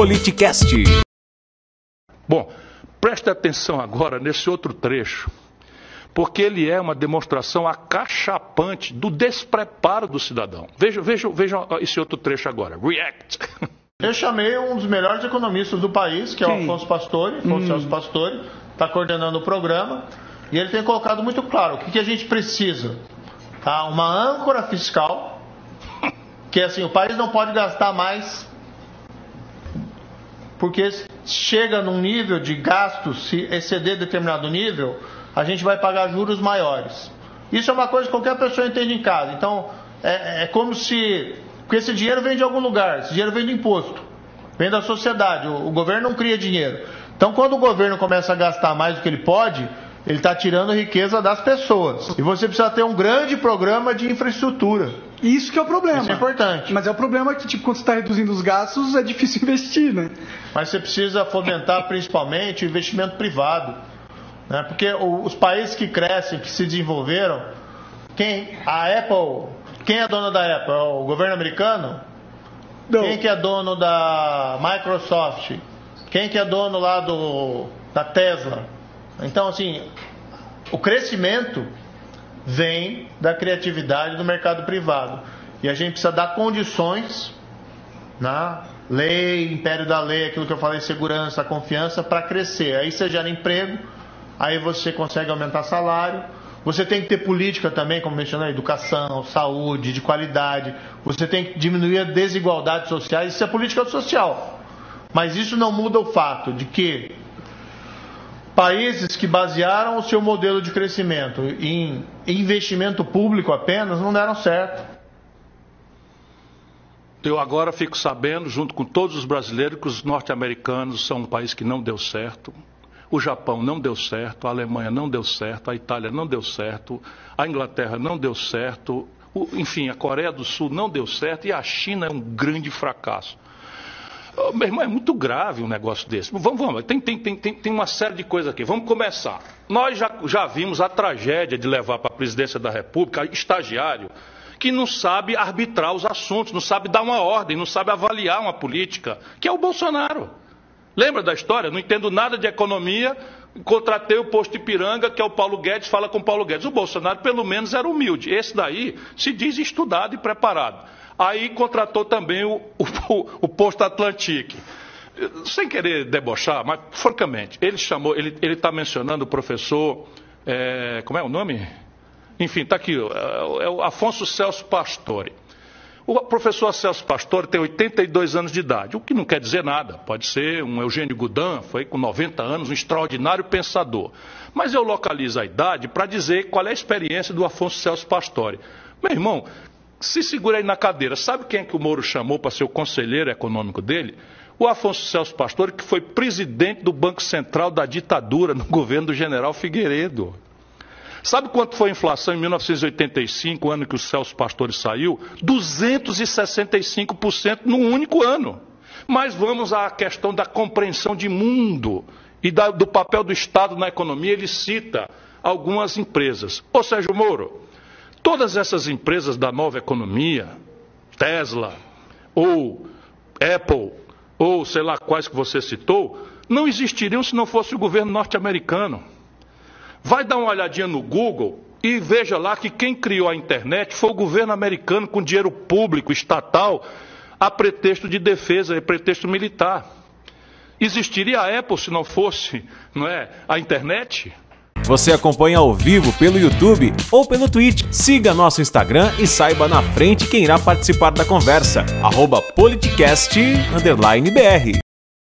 Politicast. Bom, preste atenção agora nesse outro trecho, porque ele é uma demonstração acachapante do despreparo do cidadão. Veja, veja, veja esse outro trecho agora. React. Eu chamei um dos melhores economistas do país, que é o? Afonso Pastore, Afonso Hum. Celso Pastore, está coordenando o programa, e ele tem colocado muito claro o que, que a gente precisa. Tá? Uma âncora fiscal, que assim, o país não pode gastar mais, porque chega num nível de gasto, se exceder determinado nível, a gente vai pagar juros maiores. Isso é uma coisa que qualquer pessoa entende em casa. Então, é, é como se. Porque esse dinheiro vem de algum lugar, esse dinheiro vem do imposto, vem da sociedade. O, o governo não cria dinheiro. Então, quando o governo começa a gastar mais do que ele pode, ele está tirando a riqueza das pessoas. E você precisa ter um grande programa de infraestrutura. Isso que é o problema. Isso é importante. Mas é o problema que, tipo, quando você está reduzindo os gastos, é difícil investir, né? Mas você precisa fomentar principalmente o investimento privado. Né? Porque os países que crescem, que se desenvolveram, quem a Apple, quem é dono da Apple? É o governo americano? Não. Quem que é dono da Microsoft? Quem que é dono lá do da Tesla? Então assim, o crescimento vem da criatividade do mercado privado. E a gente precisa dar condições na lei, império da lei, aquilo que eu falei, segurança, confiança, para crescer. Aí você gera emprego, aí você consegue aumentar salário. Você tem que ter política também, como mencionei, educação, saúde, de qualidade. Você tem que diminuir as desigualdades sociais. Isso é política social. Mas isso não muda o fato de que países que basearam o seu modelo de crescimento em investimento público apenas não deram certo. Eu agora fico sabendo, junto com todos os brasileiros, que os norte-americanos são um país que não deu certo. O Japão não deu certo, a Alemanha não deu certo, a Itália não deu certo, a Inglaterra não deu certo, o- enfim, a Coreia do Sul não deu certo e a China é um grande fracasso. Ô, Meu irmão, é muito grave um negócio desse. Vamos, vamos, tem, tem, tem, tem, tem uma série de coisas aqui. Vamos começar. Nós já, já vimos a tragédia de levar para a presidência da República estagiário que não sabe arbitrar os assuntos, não sabe dar uma ordem, não sabe avaliar uma política, que é o Bolsonaro. Lembra da história? Não entendo nada de economia, contratei o posto Ipiranga, que é o Paulo Guedes, fala com o Paulo Guedes. O Bolsonaro, pelo menos, era humilde. Esse daí se diz estudado e preparado. Aí contratou também o, o, o posto Atlantique. Sem querer debochar, mas francamente, ele chamou, ele está mencionando o professor, é, como é o nome? Enfim, está aqui, ó, é o Afonso Celso Pastore. O professor Celso Pastore tem 82 anos de idade, o que não quer dizer nada. Pode ser um Eugênio Goudin, foi com 90 anos, um extraordinário pensador. Mas eu localizo a idade para dizer qual é a experiência do Afonso Celso Pastore. Meu irmão, se segura aí na cadeira. Sabe quem é que o Moro chamou para ser o conselheiro econômico dele? O Afonso Celso Pastore, que foi presidente do Banco Central da ditadura no governo do general Figueiredo. Sabe quanto foi a inflação em 1985, ano que o Celso Pastore saiu? 265% num único ano. Mas vamos à questão da compreensão de mundo e da- do papel do Estado na economia. Ele cita algumas empresas. Ou seja, Moro, todas essas empresas da nova economia, Tesla, ou Apple, ou sei lá quais que você citou, não existiriam se não fosse o governo norte-americano. Vai dar uma olhadinha no Google e veja lá que quem criou a internet foi o governo americano com dinheiro público, estatal, a pretexto de defesa, a pretexto militar. Existiria a Apple se não fosse, não é, a internet? Você acompanha ao vivo pelo YouTube ou pelo Twitch. Siga nosso Instagram e saiba na frente quem irá participar da conversa. Arroba politicast_br.